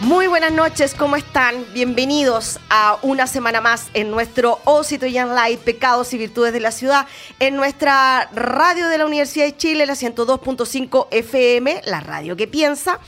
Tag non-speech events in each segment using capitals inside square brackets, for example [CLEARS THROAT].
Muy buenas noches, ¿cómo están? Bienvenidos a una semana más en nuestro Osito Young Light, Pecados y Virtudes de la Ciudad, en nuestra radio de la Universidad de Chile, la 102.5 FM, la radio que piensa.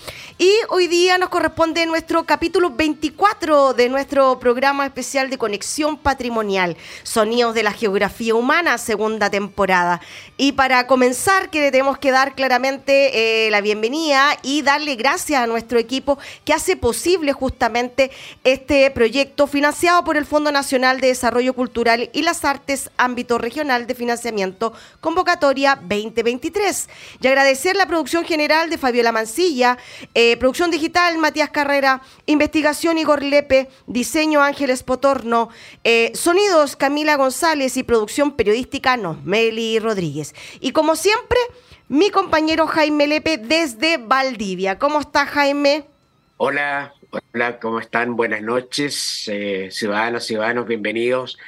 Y hoy día nos corresponde nuestro capítulo 24 de nuestro programa especial de conexión patrimonial, Sonidos de la Geografía Humana, segunda temporada. Y para comenzar, que tenemos que dar claramente eh, la bienvenida y darle gracias a nuestro equipo que hace posible justamente este proyecto financiado por el Fondo Nacional de Desarrollo Cultural y las Artes, ámbito regional de financiamiento, convocatoria 2023. Y agradecer la producción general de Fabiola Mancilla, eh, producción digital Matías Carrera, investigación Igor Lepe, diseño Ángeles Potorno, eh, sonidos Camila González y producción periodística Nosmeli Rodríguez. Y como siempre, mi compañero Jaime Lepe desde Valdivia. ¿Cómo está Jaime? Hola, hola, ¿cómo están? Buenas noches, eh, ciudadanos, ciudadanos, bienvenidos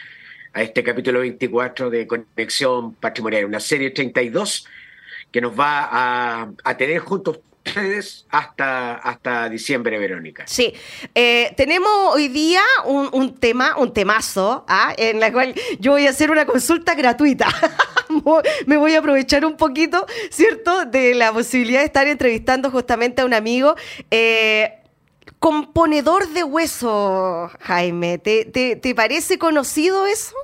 a este capítulo 24 de Conexión Patrimonial, una serie 32 que nos va a tener juntos ustedes hasta, hasta diciembre, Verónica. Sí, eh, tenemos hoy día un, tema, un temazo, ¿ah? en la cual yo voy a hacer una consulta gratuita. [LAUGHS] Me voy a aprovechar un poquito, ¿cierto?, de la posibilidad de estar entrevistando justamente a un amigo. Eh, componedor de hueso, Jaime. ¿Te, te, parece conocido eso?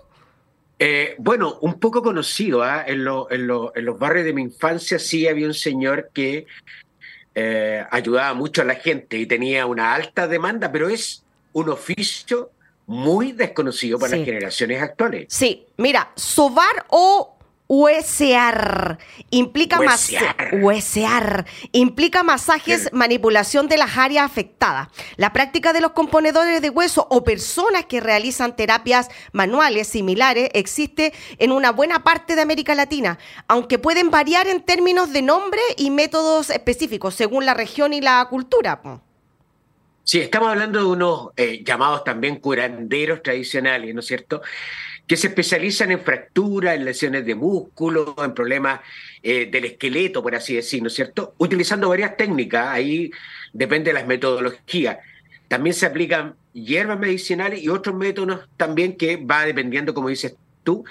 Eh, bueno, un poco conocido. ¿ah? En, en, los barrios de mi infancia sí había un señor que eh, ayudaba mucho a la gente y tenía una alta demanda, pero es un oficio muy desconocido para las generaciones actuales. Sí, mira, sobar o Huesear implica, implica masajes, manipulación de las áreas afectadas. La práctica de los componedores de hueso o personas que realizan terapias manuales similares existe en una buena parte de América Latina, aunque pueden variar en términos de nombre y métodos específicos según la región y la cultura. Sí, estamos hablando de unos eh, llamados también curanderos tradicionales, ¿no es cierto? Que se especializan en fracturas, en lesiones de músculo, en problemas eh, del esqueleto, por así decirlo, ¿no es cierto? Utilizando varias técnicas, ahí depende de las metodologías. También se aplican hierbas medicinales y otros métodos también que va dependiendo, como dices tú,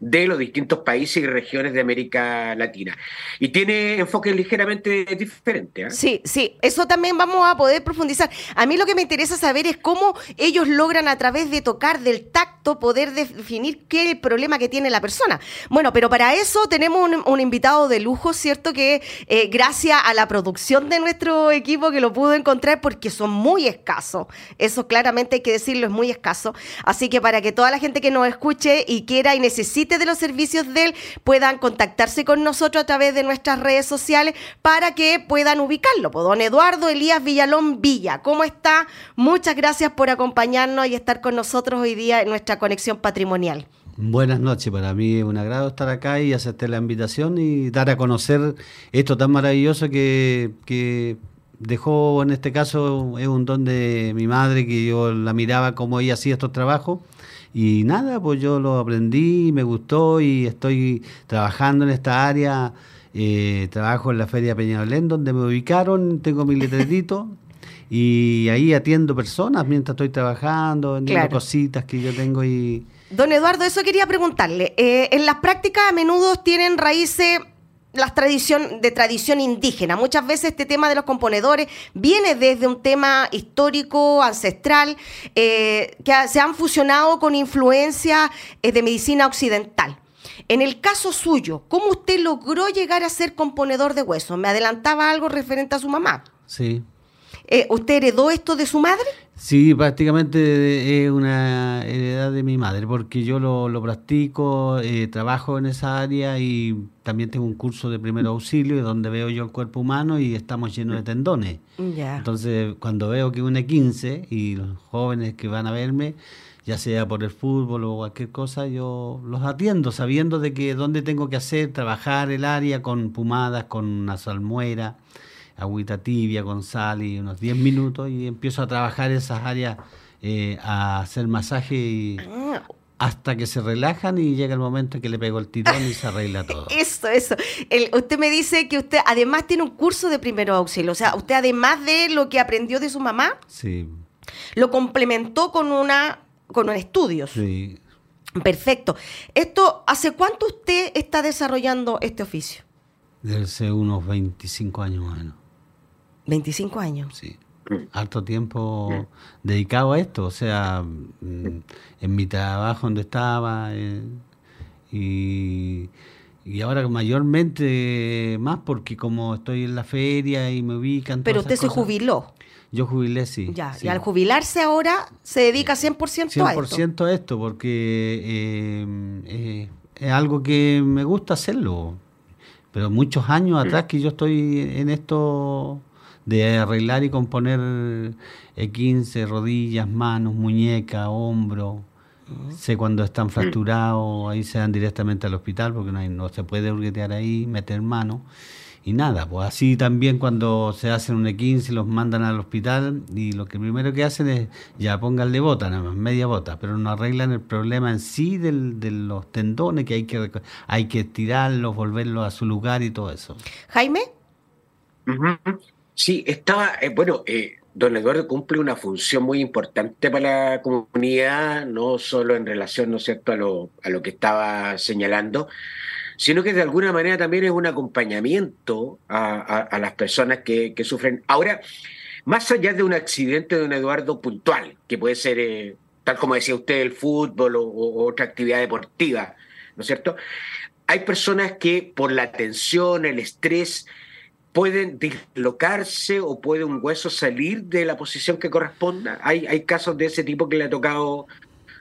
de los distintos países y regiones de América Latina. Y tiene enfoques ligeramente diferentes. ¿eh? Sí, sí, eso también vamos a poder profundizar. A mí lo que me interesa saber es cómo ellos logran a través de tocar, del tacto, poder definir qué es el problema que tiene la persona. Bueno, pero para eso tenemos un, invitado de lujo, ¿cierto? Que eh, gracias a la producción de nuestro equipo que lo pudo encontrar porque son muy escasos. Eso claramente hay que decirlo, es muy escaso. Así que para que toda la gente que nos escuche y quiera y necesite de los servicios de él puedan contactarse con nosotros a través de nuestras redes sociales para que puedan ubicarlo. Pues, don Eduardo Elías Villalón Villa, ¿cómo está? Muchas gracias por acompañarnos y estar con nosotros hoy día en nuestra conexión patrimonial. Buenas noches, para mí es un agrado estar acá y aceptar la invitación y dar a conocer esto tan maravilloso que, que dejó en este caso es un don de mi madre que yo la miraba como ella hacía estos trabajos y nada, pues yo lo aprendí, me gustó y estoy trabajando en esta área. Eh, trabajo en la Feria Peñalolén, donde me ubicaron, tengo mi letretito y ahí atiendo personas mientras estoy trabajando, vendiendo Claro. cositas que yo tengo y Don Eduardo, eso quería preguntarle. Eh, en las prácticas a menudo tienen raíces las tradición, de tradición indígena. Muchas veces este tema de los componedores viene desde un tema histórico, ancestral, eh, que se han fusionado con influencias eh, de medicina occidental. En el caso suyo, ¿cómo usted logró llegar a ser componedor de huesos? Me adelantaba algo referente a su mamá. sí. Eh, ¿Usted heredó esto de su madre? Sí, prácticamente es una heredad de mi madre, porque yo lo, lo practico, eh, trabajo en esa área y también tengo un curso de primer auxilio donde veo yo el cuerpo humano y estamos llenos de tendones. Entonces, cuando veo que una 15 y los jóvenes que van a verme, ya sea por el fútbol o cualquier cosa, yo los atiendo sabiendo de que dónde tengo que hacer, trabajar el área con pumadas, con una salmuera, agüita tibia con sal y unos 10 minutos y empiezo a trabajar esas áreas, eh, a hacer masaje y hasta que se relajan y llega el momento en que le pego el tirón y se arregla todo. [LAUGHS] Eso, eso. El- usted me dice que usted además tiene un curso de primero auxilio. O sea, usted además de lo que aprendió de su mamá, Sí, lo complementó con una con estudios. sí. Perfecto. Esto, ¿hace cuánto usted está desarrollando este oficio? Desde unos 25 años más o menos. 25 años. Sí. Harto tiempo dedicado a esto, o sea, mm, en mi trabajo donde estaba eh, y, y ahora mayormente más porque como estoy en la feria y me ubican. Pero usted se jubiló. Yo jubilé, sí. Ya. sí. Y al jubilarse ahora se dedica 100%, a esto. 100% a esto porque eh, eh, es algo que me gusta hacerlo. Pero muchos años atrás que yo estoy en esto de arreglar y componer E15, rodillas, manos, muñeca, hombro. Sé cuando están fracturados, ahí se dan directamente al hospital porque no, hay- no se puede hurguetear ahí, meter mano. Y nada, pues así también cuando se hacen un E15 los mandan al hospital y lo que primero que hacen es ya pónganle bota, nada más, media bota, pero no arreglan el problema en sí del- de los tendones que hay que hay que estirarlos, volverlos a su lugar y todo eso. Jaime. Sí, estaba, eh, bueno, eh, don Eduardo cumple una función muy importante para la comunidad, no solo en relación, ¿no es cierto?, a lo, a lo que estaba señalando, sino que de alguna manera también es un acompañamiento a, las personas que, que sufren. Ahora, más allá de un accidente de don Eduardo puntual, que puede ser, eh, tal como decía usted, el fútbol o, o otra actividad deportiva, ¿no es cierto? Hay personas que por la tensión, el estrés, pueden dislocarse o puede un hueso salir de la posición que corresponda. ¿Hay, hay casos de ese tipo que le ha tocado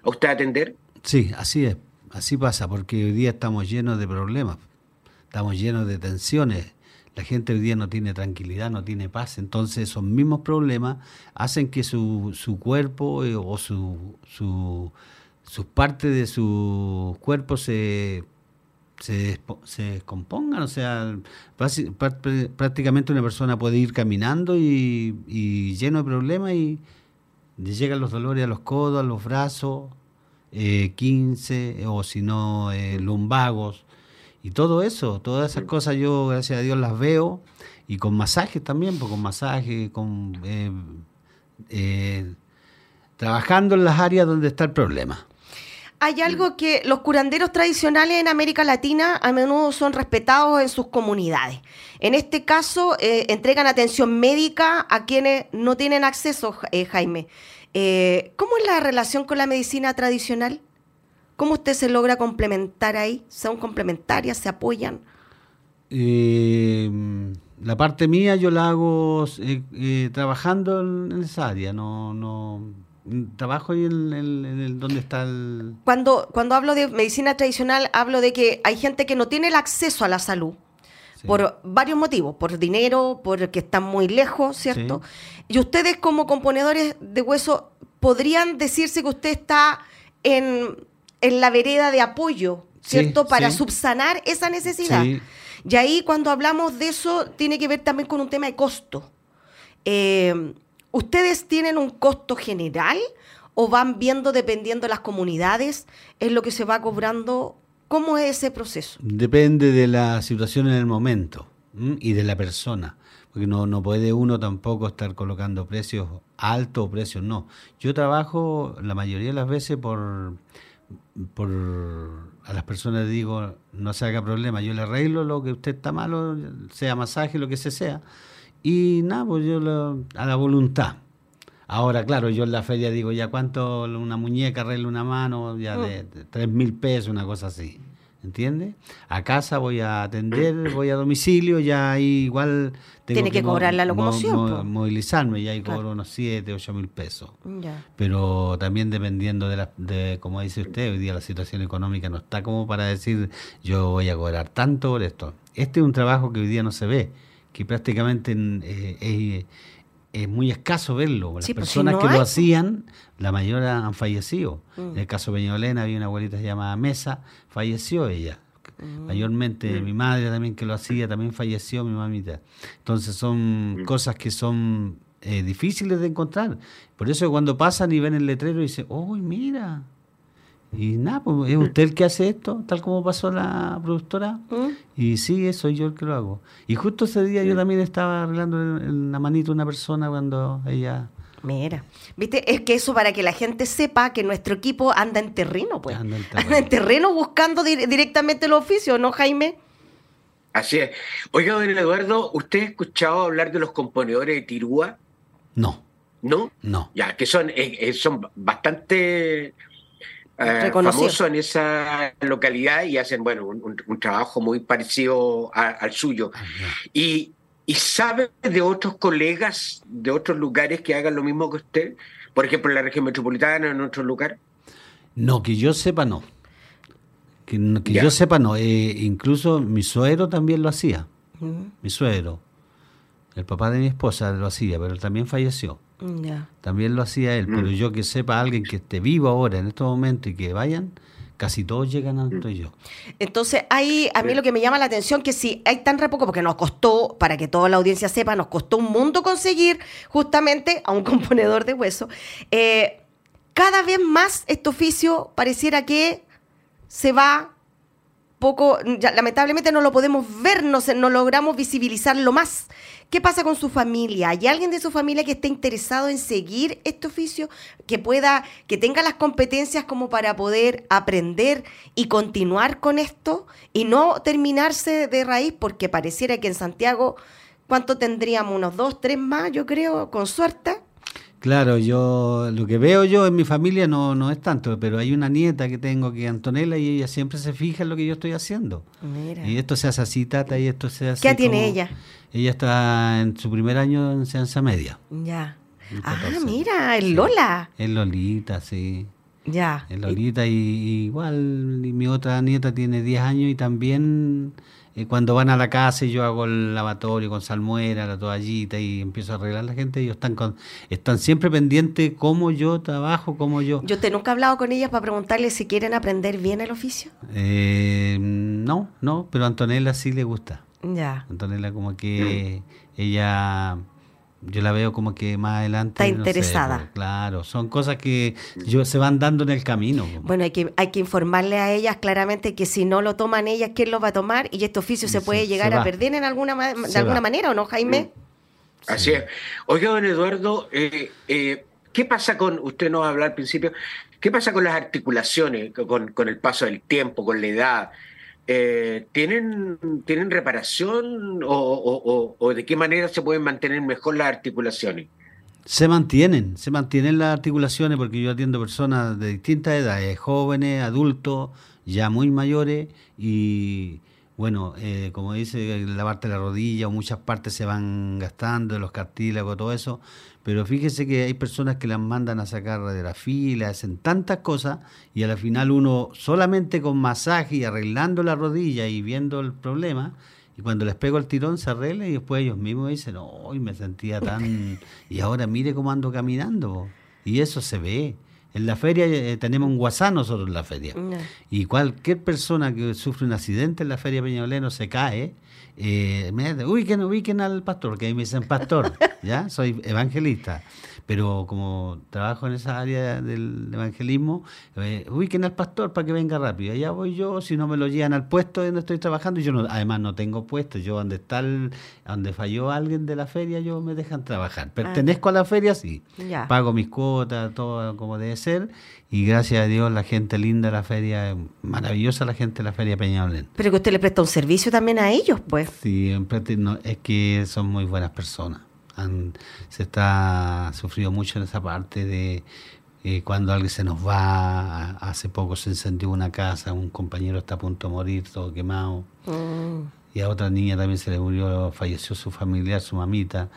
a usted atender? Sí, así es, así pasa, porque hoy día estamos llenos de problemas, estamos llenos de tensiones. La gente hoy día no tiene tranquilidad, no tiene paz. Entonces esos mismos problemas hacen que su, su cuerpo eh, o su, su, sus partes de su cuerpo se, se, descompongan. O sea, prácticamente una persona puede ir caminando y, y lleno de problemas y le llegan los dolores a los codos, a los brazos, eh, 15 o si no eh, lumbagos y todo eso, todas esas cosas yo gracias a Dios las veo y con masajes también, pues con masaje, con eh, eh, trabajando en las áreas donde está el problema. Hay algo que los curanderos tradicionales en América Latina a menudo son respetados en sus comunidades. En este caso, eh, entregan atención médica a quienes no tienen acceso, eh, Jaime. Eh, ¿Cómo es la relación con la medicina tradicional? ¿Cómo usted se logra complementar ahí? ¿Son complementarias? ¿Se apoyan? La parte mía yo la hago trabajando en, en esa área, no, no trabajo ahí en, en- en el donde está el Cuando, cuando hablo de medicina tradicional, hablo de que hay gente que no tiene el acceso a la salud. Sí. Por varios motivos, por dinero, porque están muy lejos, ¿cierto? Y ustedes como componedores de hueso, ¿podrían decirse que usted está en, en la vereda de apoyo, Sí, ¿cierto? Para sí. subsanar esa necesidad. Sí. Y ahí cuando hablamos de eso, tiene que ver también con un tema de costo. Eh, ¿Ustedes tienen un costo general o van viendo dependiendo de las comunidades? ¿Es lo que se va cobrando? ¿Cómo es ese proceso? Depende de la situación en el momento y de la persona. porque no, no puede uno tampoco estar colocando precios altos o precios no. Yo trabajo la mayoría de las veces por, por a las personas digo, no se haga problema, yo le arreglo lo que usted está malo, sea masaje, lo que se sea, y nada, pues yo a la voluntad. Ahora, claro, yo en la feria digo, ya cuánto una muñeca arregla una mano, ya de, de tres mil pesos, una cosa así. ¿entiendes? A casa voy a atender, [CLEARS THROAT] voy a domicilio, ya ahí igual tengo Tiene que, cobrar la locomoción. movilizarme, y ahí cobro unos 7, 8 mil pesos. Pero también dependiendo de, la, de, como dice usted, hoy día la situación económica no está como para decir yo voy a cobrar tanto por esto. Este es un trabajo que hoy día no se ve, que prácticamente eh, es es muy escaso verlo. Las pues, personas que lo hacían, la mayoría han fallecido. Mm. En el caso de Peñolena había una abuelita llamada Mesa, falleció ella. Mm. Mayormente mm. mi madre también que lo hacía, también falleció mi mamita. Entonces son cosas que son eh, difíciles de encontrar. Por eso cuando pasan y ven el letrero y dicen, ¡Uy, mira! Y nada, pues es usted el que hace esto, tal como pasó la productora. ¿Mm? Y sí, soy yo el que lo hago. Y justo ese día yo también estaba arreglando en la manito a una persona cuando ella... Mira, viste, es que eso para que la gente sepa que nuestro equipo anda en terreno, pues. Anda en [LAUGHS] terreno, buscando directamente el oficio, ¿no, Jaime? Así es. Oiga, don Eduardo, ¿usted ha escuchado hablar de los componedores de Tirúa? No. ¿No? No. Ya, que son, eh, eh, son bastante eh, famoso en esa localidad y hacen bueno un, trabajo muy parecido al suyo. Ah, y, y, sabe de otros colegas de otros lugares que hagan lo mismo que usted? Por ejemplo, en la región metropolitana, en otro lugar. No, que yo sepa no. Que, yo sepa no. Eh, incluso mi suegro también lo hacía. Mi suegro. El papá de mi esposa lo hacía, pero también falleció. También lo hacía él, pero mm. yo que sepa alguien que esté vivo ahora en estos momentos y que vayan, casi todos llegan a donde yo. Entonces, ahí a mí lo que me llama la atención que si hay tan re poco, porque nos costó, para que toda la audiencia sepa, nos costó un mundo conseguir justamente a un [LAUGHS] componedor de hueso. Eh, cada vez más este oficio pareciera que se va poco, lamentablemente no lo podemos ver, no, no logramos visibilizarlo más. ¿Qué pasa con su familia? ¿Hay alguien de su familia que esté interesado en seguir este oficio, que pueda, que tenga las competencias como para poder aprender y continuar con esto y no terminarse de raíz? Porque pareciera que en Santiago, ¿cuánto tendríamos? Unos dos, tres más, yo creo, con suerte. Claro, yo lo que veo yo en mi familia no, no es tanto, pero hay una nieta que tengo que Antonella y ella siempre se fija en lo que yo estoy haciendo. Mira. Y esto se hace así, tata, y esto se hace ¿Qué tiene ella? Ella está en su primer año en ciencia media. Ya. Ah, mira, el Lola. El Lolita, sí. Ya. El Lolita, y, igual mi otra nieta tiene 10 años y también eh, cuando van a la casa y yo hago el lavatorio con salmuera, la toallita y empiezo a arreglar la gente, ellos están con, están siempre pendientes cómo yo trabajo, cómo yo... ¿Yo te nunca he hablado con ellas para preguntarles si quieren aprender bien el oficio? Eh, no, no, pero a Antonella sí le gusta. Ya. Antonella como que ella yo la veo como que más adelante. Está interesada. Pues, claro, son cosas que yo, se van dando en el camino. Bueno, hay que, hay que informarle a ellas claramente que si no lo toman ellas, ¿quién lo va a tomar? Y este oficio se, puede llegar a perder en alguna, de alguna manera, ¿o no, Jaime? Así es. Oiga, don Eduardo, eh, eh, ¿qué pasa con, usted nos habló al principio, qué pasa con las articulaciones, con, con el paso del tiempo, con la edad? Eh, ¿tienen, ¿tienen reparación o, de qué manera se pueden mantener mejor las articulaciones? Se mantienen, se mantienen las articulaciones porque yo atiendo personas de distintas edades, jóvenes, adultos, ya muy mayores y bueno, eh, como dice, la parte de la rodilla o muchas partes se van gastando, los cartílagos, todo eso, pero fíjese que hay personas que las mandan a sacar radiografía, hacen tantas cosas y al final uno solamente con masaje y arreglando la rodilla y viendo el problema, y cuando les pego el tirón se arregla y después ellos mismos dicen, hoy me sentía tan... [LAUGHS] y ahora mire cómo ando caminando. Y eso se ve. En la feria eh, tenemos un WhatsApp nosotros en la feria. Y cualquier persona que sufre un accidente en la feria Peñaloleno se cae eh, me ubiquen, ubiquen al pastor, que ahí me dicen pastor, [LAUGHS] ¿ya? Soy evangelista. Pero como trabajo en esa área del evangelismo, eh, ubiquen al pastor para que venga rápido. Allá voy yo, si no me lo llevan al puesto donde estoy trabajando, yo no, además no tengo puesto, yo donde está donde falló alguien de la feria, yo me dejan trabajar. Pertenezco a la feria, sí. Pago mis cuotas, todo como debe ser, y gracias a Dios la gente linda de la feria, maravillosa la gente de la feria Peñalolén. Pero que usted le presta un servicio también a ellos, pues. Sí, es que son muy buenas personas se está sufrido mucho en esa parte de eh, cuando alguien se nos va, hace poco se encendió una casa, un compañero está a punto de morir, todo quemado. Mm. Y a otra niña también se le murió, falleció su familiar, su mamita.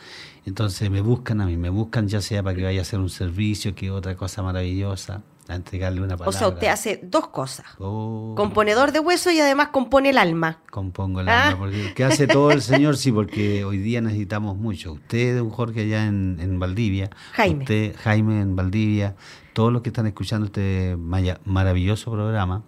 Entonces me buscan a mí, me buscan ya sea para que vaya a hacer un servicio, que otra cosa maravillosa a entregarle una palabra. O sea, usted hace dos cosas. Oh. Componedor de hueso y además compone el alma. Compongo el alma, ah. porque ¿qué hace todo el [LAUGHS] Señor? Sí, porque hoy día necesitamos mucho. Usted, un Jorge allá en, en Valdivia. Jaime. Usted, Jaime en Valdivia. Todos los que están escuchando este maravilloso programa,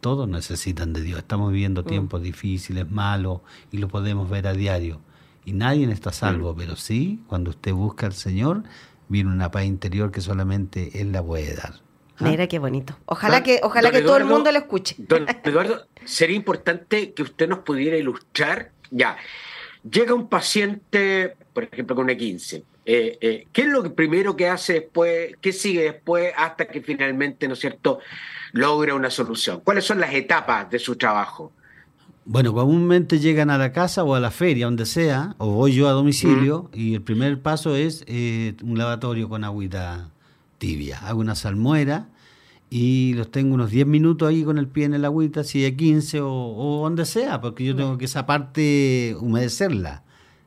todos necesitan de Dios. Estamos viviendo mm. tiempos difíciles, malos, y lo podemos ver a diario. Y nadie está salvo, mm. pero sí, cuando usted busca al Señor, viene una paz interior que solamente Él la puede dar. ¿Ah? Mira qué bonito. Ojalá que, ojalá que todo el mundo lo escuche. Don Eduardo, sería importante que usted nos pudiera ilustrar. Ya, llega un paciente, por ejemplo, con una 15. Eh, eh, ¿Qué es lo primero que hace después? ¿Qué sigue después hasta que finalmente, ¿no es cierto?, logra una solución. ¿Cuáles son las etapas de su trabajo? Bueno, comúnmente llegan a la casa o a la feria, donde sea, o voy yo a domicilio, y el primer paso es eh, un lavatorio con agüita tibia. Hago una salmuera y los tengo unos 10 minutos ahí con el pie en el agüita, si de 15 o, donde sea, porque yo tengo que esa parte humedecerla,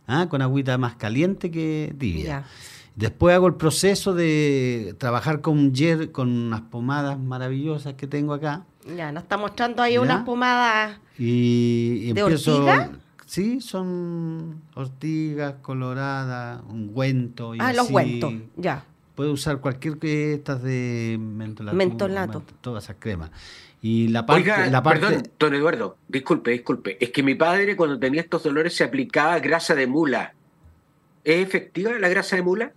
¿ah? con agüita más caliente que tibia. Después hago el proceso de trabajar con yer, con unas pomadas maravillosas que tengo acá. Ya, nos está mostrando ahí unas pomadas y, ¿De empiezo, Sí, son ortigas coloradas, ungüento. Y ah, los ungüentos, ya. Puede usar cualquier que estas de mentolato. Mentolato. Todas esas cremas. Y la parte, la parte... Perdón, don Eduardo, disculpe, disculpe. Es que mi padre cuando tenía estos dolores se aplicaba grasa de mula. ¿Es efectiva la grasa de mula?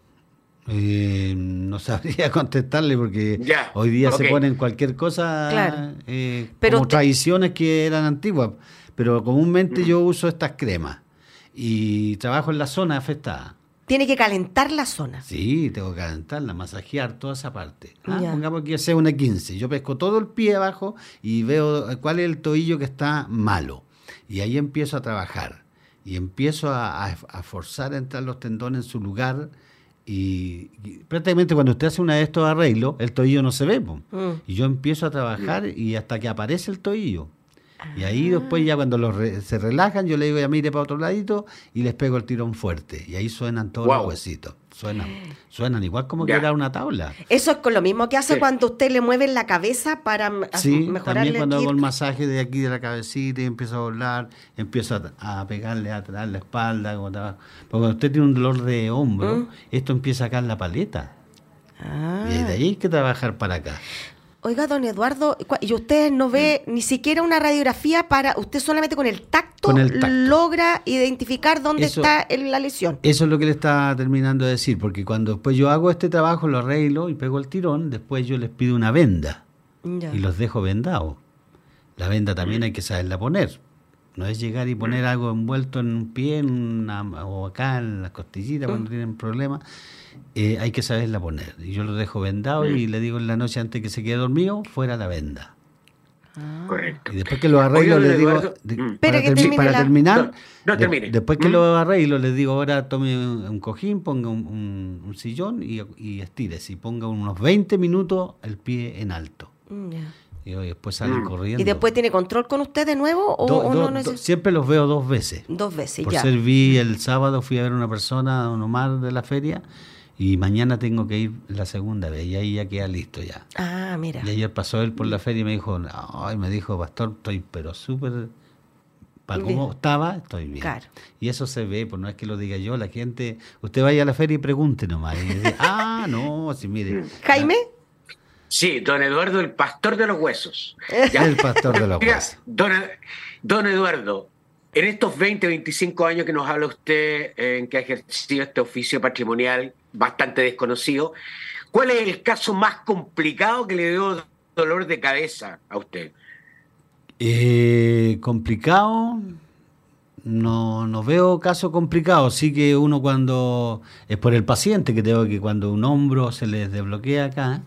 Eh, no sabría [LAUGHS] contestarle porque hoy día se ponen cualquier cosa eh, como tradiciones que eran antiguas. Pero comúnmente mm. yo uso estas cremas y trabajo en la zona afectada tiene que calentar la zona. Sí, tengo que calentarla, masajear toda esa parte. Ah, pongamos que sea una 15. Yo pesco todo el pie abajo y veo eh, cuál es el tobillo que está malo. Y ahí empiezo a trabajar. Y empiezo a, forzar a entrar los tendones en su lugar. Y, prácticamente cuando usted hace una de estos arreglos, el tobillo no se ve. Mm. Y yo empiezo a trabajar y hasta que aparece el tobillo. Y ahí después ya cuando los se relajan, yo le digo ya mire para otro ladito y les pego el tirón fuerte. Y ahí suenan todos los huesitos. Suenan, suenan igual como que era una tabla. Eso es con lo mismo que hace cuando usted le mueve la cabeza para sí, también cuando hago el masaje de aquí de la cabecita y empiezo a volar, empiezo a, pegarle atrás la espalda. Porque cuando usted tiene un dolor de hombro, ¿Mm? esto empieza acá en la paleta. Y de ahí hay que trabajar para acá. Oiga, don Eduardo, y usted no ve mm. ni siquiera una radiografía para, usted solamente con el tacto, logra identificar dónde está la lesión. Eso es lo que le está terminando de decir, porque cuando después yo hago este trabajo, lo arreglo y pego el tirón, después yo les pido una venda y los dejo vendados. La venda también hay que saberla poner. No es llegar y poner algo envuelto en un pie o acá en las costillitas cuando mm. tienen problemas eh, hay que saberla poner. Y yo lo dejo vendado y le digo en la noche antes que se quede dormido, fuera la venda. Ah. Correcto. Y después que lo arreglo, le digo, para, terminar, después que lo arreglo, les digo, ahora tome un, cojín, ponga un, sillón y, y estires y ponga unos 20 minutos el pie en alto. Mm, y después salen mm. corriendo. ¿Y después tiene control con usted de nuevo? O, no siempre los veo dos veces. Dos veces, Por ya. Ser el sábado, fui a ver una persona, don Omar, de la feria, y mañana tengo que ir la segunda vez y ahí ya queda listo ya. Ah, mira. Y ayer pasó él por la feria y me dijo, ay, me dijo, pastor, estoy pero súper, para cómo estaba, estoy bien. Claro. Y eso se ve, pues no es que lo diga yo, la gente, usted vaya a la feria y pregunte nomás. Y dice, [LAUGHS] ah, no, sí, mire. Jaime. Sí, don Eduardo, el pastor de los huesos. [LAUGHS] El pastor de los huesos. Don, don Eduardo, En estos 20, 25 años que nos habla usted en que ha ejercido este oficio patrimonial bastante desconocido, ¿cuál es el caso más complicado que le dio dolor de cabeza a usted? Eh, complicado, no, no veo caso complicado. Sí que uno cuando es por el paciente que tengo que cuando un hombro se les desbloquea acá,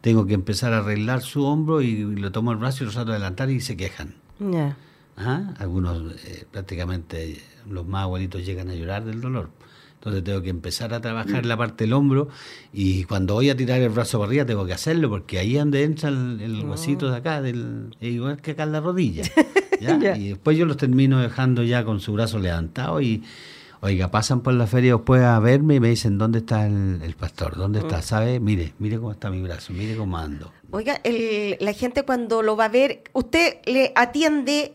tengo que empezar a arreglar su hombro y, lo tomo el brazo y lo salto a adelantar y se quejan. Algunos eh, prácticamente los más abuelitos llegan a llorar del dolor. Entonces tengo que empezar a trabajar la parte del hombro y cuando voy a tirar el brazo para arriba tengo que hacerlo porque ahí es donde entra el, el huesito de acá, del, igual que acá en la rodilla. [LAUGHS] Y después yo los termino dejando ya con su brazo levantado y, oiga, pasan por la feria después a verme y me dicen, ¿dónde está el, pastor? ¿Dónde está? Mm. ¿Sabe? Mire, mire cómo está mi brazo, mire cómo ando. Oiga, la gente cuando lo va a ver, ¿usted le atiende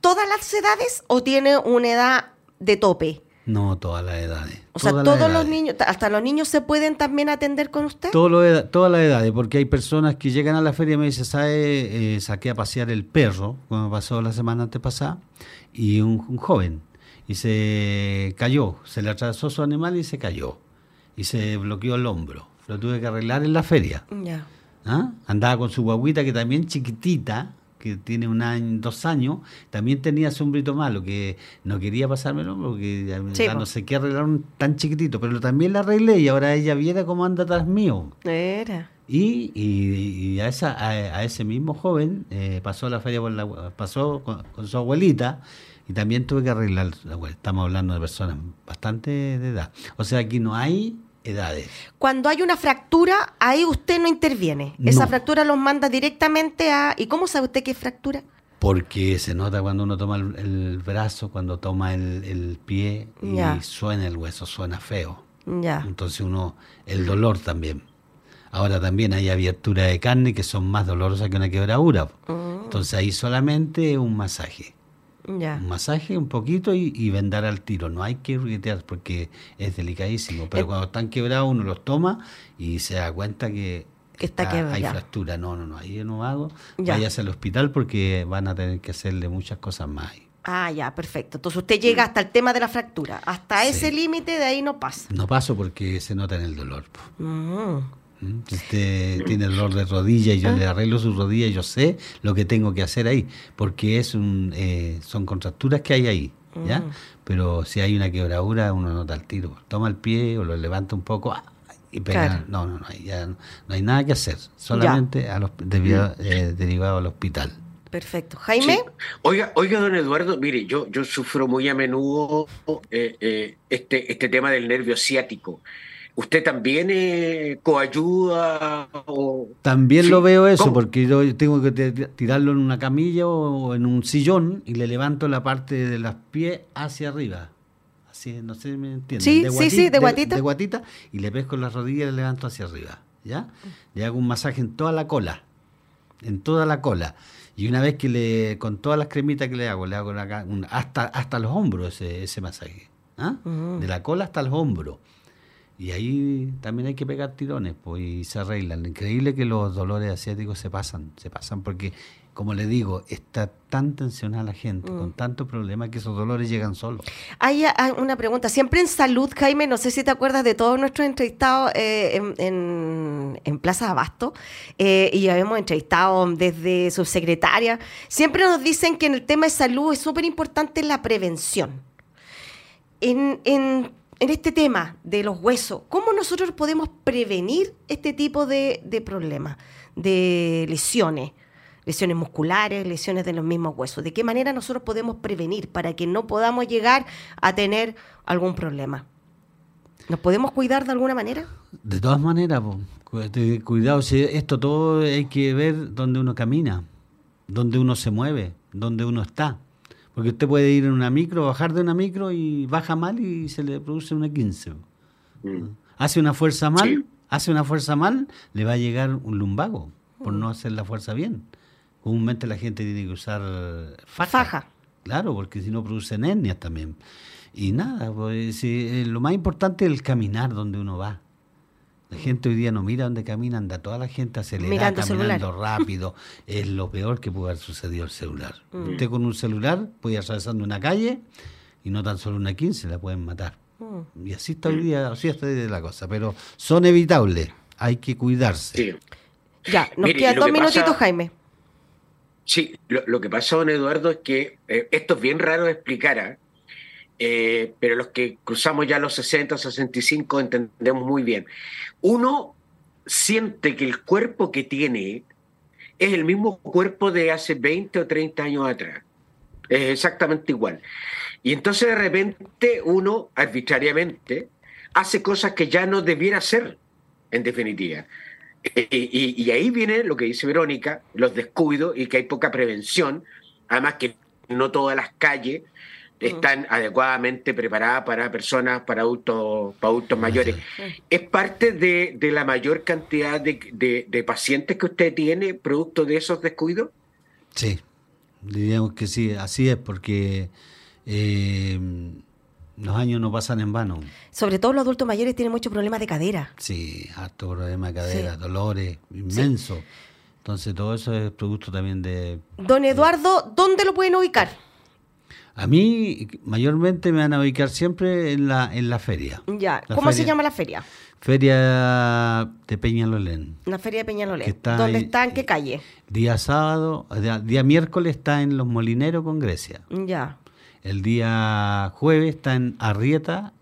todas las edades o tiene una edad de tope? No, todas las edades. O sea, todos los niños, hasta los niños se pueden también atender con usted. todas las edades, porque hay personas que llegan a la feria y me dicen, ¿sabe? Eh, saqué a pasear el perro, como pasó la semana antepasada, y un, joven, y se cayó, se le atrasó su animal y se cayó, y se bloqueó el hombro. Lo tuve que arreglar en la feria. Ya. ¿Ah? Andaba con su guaguita que también chiquitita, que tiene un año, dos años, también tenía sombrito malo, que no quería pasármelo porque ya, no sé qué arreglar tan chiquitito, pero también la arreglé y ahora ella viene cómo anda atrás mío. Era. Y, y, a, esa, a, ese mismo joven eh, pasó la feria por la, pasó con, su abuelita y también tuve que arreglar Estamos hablando de personas bastante de edad. O sea, aquí no hay edades. Cuando hay una fractura, ahí usted no interviene. Esa fractura los manda directamente a... ¿Y cómo sabe usted qué es fractura? Porque se nota cuando uno toma el, brazo, cuando toma el, pie y suena el hueso, suena feo. Ya. Entonces uno, el dolor también. Ahora también hay abierturas de carne que son más dolorosas que una quebradura. Mm. Entonces ahí solamente un masaje. Un masaje un poquito y, vendar al tiro. No hay que riquetear porque es delicadísimo. Pero eh, cuando están quebrados uno los toma y se da cuenta que, está, hay fractura. No, no, no, ahí no hago. Váyase al hospital porque van a tener que hacerle muchas cosas más. Ah, ya, perfecto. Entonces usted llega hasta el tema de la fractura. Hasta ese límite de ahí no pasa. No paso porque se nota en el dolor. Mm. Usted tiene dolor de rodilla y yo le ah. arreglo su rodilla y yo sé lo que tengo que hacer ahí, porque es un, eh, son contracturas que hay ahí, ¿ya? Mm. Pero si hay una quebradura, uno nota el tiro. Toma el pie o lo levanta un poco ah, y pega. No, no, no, ya no, hay nada que hacer, solamente a los, eh, derivado al hospital. Perfecto. Jaime. Oiga, oiga, don Eduardo, mire, yo, yo sufro muy a menudo eh, este, este tema del nervio ciático. ¿Usted también eh, coayuda? O... También lo veo eso, porque yo tengo que tirarlo en una camilla o en un sillón y le levanto la parte de los pies hacia arriba. Así, no sé si me entienden. Sí, sí, sí, de guatita. De, guatita y le pesco las rodillas y le levanto hacia arriba. ¿Ya? Le hago un masaje en toda la cola. En toda la cola. Y una vez que le, con todas las cremitas que le hago, le hago hasta, hasta los hombros ese, ese masaje. ¿ah? De la cola hasta los hombros. Y ahí también hay que pegar tirones pues, y se arreglan. Increíble que los dolores asiáticos se pasan, se pasan porque, como le digo, está tan tensionada la gente, con mm. tantos problemas que esos dolores llegan solos. Hay, una pregunta, siempre en salud, Jaime, no sé si te acuerdas de todos nuestros entrevistados eh, en, en, Plaza Abasto, eh, y ya hemos entrevistado desde subsecretaria, siempre nos dicen que en el tema de salud es súper importante la prevención. En, en en este tema de los huesos, ¿cómo nosotros podemos prevenir este tipo de, problemas, de lesiones? lesiones musculares, lesiones de los mismos huesos. ¿De qué manera nosotros podemos prevenir para que no podamos llegar a tener algún problema? ¿Nos podemos cuidar de alguna manera? De todas maneras, cuidado, si esto todo hay que ver dónde uno camina, dónde uno se mueve, dónde uno está. Porque usted puede ir en una micro, bajar de una micro y baja mal y se le produce una 15. Mm. Hace una fuerza mal, hace una fuerza mal, le va a llegar un lumbago por no hacer la fuerza bien. Comúnmente la gente tiene que usar faja. Claro, porque si no producen hernias también. Y nada, pues, eh, lo más importante es el caminar donde uno va. La gente hoy día no mira dónde camina, anda toda la gente acelerada, caminando rápido. [LAUGHS] es lo peor que puede haber sucedido el celular. Mm. Usted con un celular puede ir atravesando una calle y no tan solo una 15 la pueden matar. Mm. Y así está hoy día, así está hoy la cosa. Pero son evitables, hay que cuidarse. Ya, nos quedan dos minutitos, Jaime. Sí, lo, que pasa, don Eduardo, es que eh, esto es bien raro de explicar, ¿ah? Eh, pero los que cruzamos ya los 60, 65 entendemos muy bien. Uno siente que el cuerpo que tiene es el mismo cuerpo de hace 20 o 30 años atrás. Es exactamente igual. Y entonces de repente uno arbitrariamente hace cosas que ya no debiera hacer, en definitiva. Y, ahí viene lo que dice Verónica, los descuidos y que hay poca prevención, además que no todas las calles están adecuadamente preparadas para personas, para adultos, para adultos mayores. ¿Es parte de, la mayor cantidad de, pacientes que usted tiene producto de esos descuidos? Sí, diríamos que sí, así es, porque eh, los años no pasan en vano. Sobre todo los adultos mayores tienen muchos problemas de cadera. Sí, harto problema de cadera, dolores, inmenso. Entonces todo eso es producto también de... Don Eduardo, ¿dónde lo pueden ubicar? A mí mayormente me van a ubicar siempre en la, en la feria. Ya, ¿cómo se llama la feria? Feria de Peñalolén. La feria de Peñalolén. ¿Dónde está? ¿En qué calle? Día sábado, día, día miércoles está en Los Molineros con Grecia. Ya. El día jueves está en Arrieta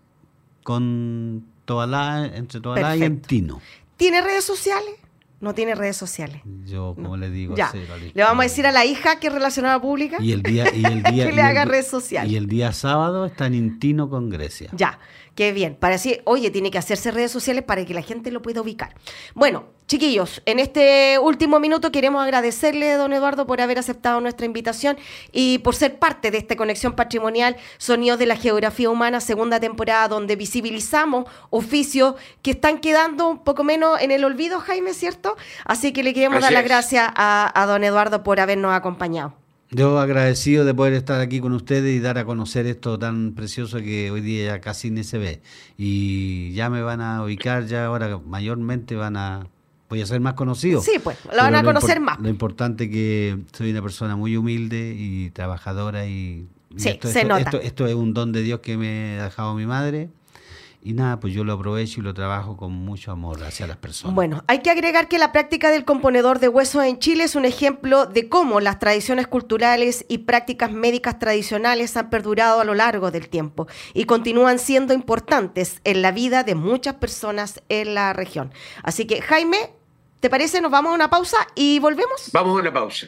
con Tobalá, entre Tobalá y Antino. ¿Tiene redes sociales? No tiene redes sociales. Yo, como le digo, ya. le vamos a decir a la hija que es relacionada pública y el día, y el [LAUGHS] día que le haga redes sociales. Y el día sábado está en Intino con Grecia. Ya. Qué bien. Para decir, oye, tiene que hacerse redes sociales para que la gente lo pueda ubicar. Bueno, chiquillos, en este último minuto queremos agradecerle, don Eduardo, por haber aceptado nuestra invitación y por ser parte de esta conexión patrimonial Sonidos de la Geografía Humana, segunda temporada, donde visibilizamos oficios que están quedando un poco menos en el olvido, Jaime, ¿cierto? Así que le queremos dar las gracias a, a don Eduardo por habernos acompañado. Yo agradecido de poder estar aquí con ustedes y dar a conocer esto tan precioso que hoy día ya casi ni se ve. Y ya me van a ubicar, ya ahora mayormente van a... Voy a ser más conocido. Sí, pues, lo van a conocer más. Lo importante que soy una persona muy humilde y trabajadora y... sí, esto, se nota. esto es un don de Dios que me ha dejado mi madre y nada, pues yo lo aprovecho y lo trabajo con mucho amor hacia las personas. Bueno, hay que agregar que la práctica del componedor de huesos en Chile es un ejemplo de cómo las tradiciones culturales y prácticas médicas tradicionales han perdurado a lo largo del tiempo y continúan siendo importantes en la vida de muchas personas en la región. Así que, Jaime, ¿te parece? Nos vamos a una pausa y volvemos. Vamos a una pausa.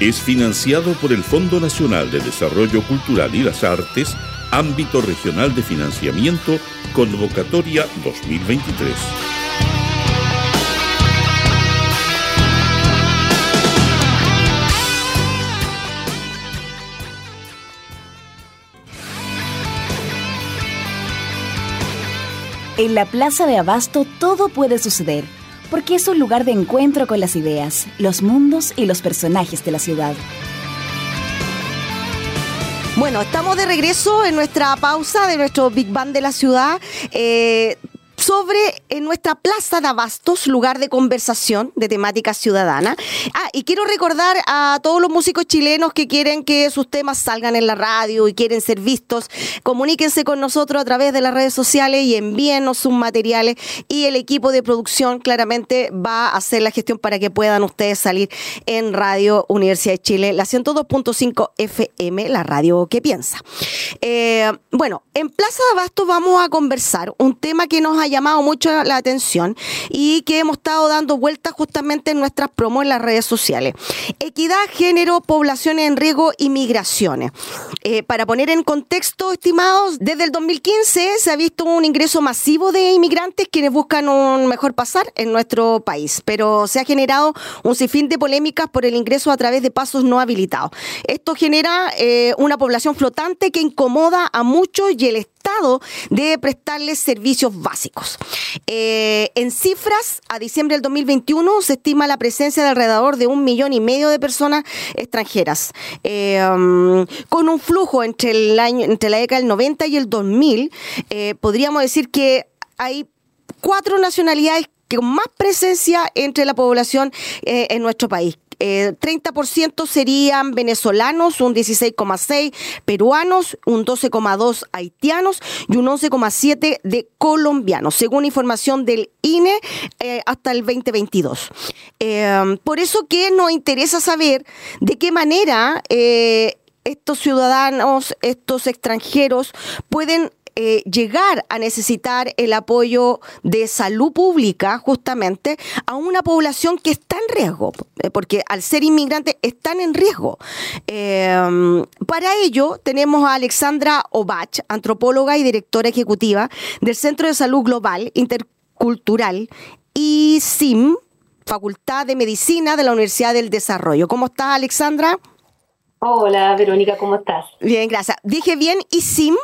es financiado por el Fondo Nacional de Desarrollo Cultural y las Artes Ámbito Regional de Financiamiento, Convocatoria 2023. En la Plaza de Abasto todo puede suceder, porque es un lugar de encuentro con las ideas, los mundos y los personajes de la ciudad. Bueno, estamos de regreso en nuestra pausa de nuestro Big Bang de la ciudad. Eh, sobre en nuestra plaza de abastos, lugar de conversación de temática ciudadana. Ah, y quiero recordar a todos los músicos chilenos que quieren que sus temas salgan en la radio y quieren ser vistos, comuníquense con nosotros a través de las redes sociales y envíennos sus materiales y el equipo de producción claramente va a hacer la gestión para que puedan ustedes salir en Radio Universidad de Chile, la 102.5 FM, la radio que piensa. Eh, bueno, en Plaza de Abastos vamos a conversar un tema que nos ha llamado mucho la atención y que hemos estado dando vueltas justamente en nuestras promos en las redes sociales. Equidad, género, poblaciones en riesgo y migraciones. Eh, para poner en contexto, estimados, desde el 2015 se ha visto un ingreso masivo de inmigrantes quienes buscan un mejor pasar en nuestro país, pero se ha generado un sinfín de polémicas por el ingreso a través de pasos no habilitados. Esto genera eh, una población flotante que incomoda a muchos y el Estado debe prestarles servicios básicos. Eh, en cifras, a diciembre del 2021 se estima la presencia de alrededor de un millón y medio de personas extranjeras, eh, um, con un flujo entre, el año, entre la década del 90 y el 2000. Eh, podríamos decir que hay cuatro nacionalidades con más presencia entre la población en nuestro país. 30% serían venezolanos, un 16,6 peruanos, un 12,2 haitianos y un 11,7 de colombianos, según información del INE eh, hasta el 2022. Eh, por eso que nos interesa saber de qué manera eh, estos ciudadanos, estos extranjeros pueden eh, llegar a necesitar el apoyo de salud pública justamente a una población que está en riesgo, eh, porque al ser inmigrantes están en riesgo. Em, para ello tenemos a Alexandra Obach, antropóloga y directora ejecutiva del Centro de Salud Global Intercultural y SIM, Facultad de Medicina de la Universidad del Desarrollo. ¿Cómo estás, Alexandra? Hola, Verónica, ¿cómo estás? Bien, gracias. ¿Dije bien ISIM?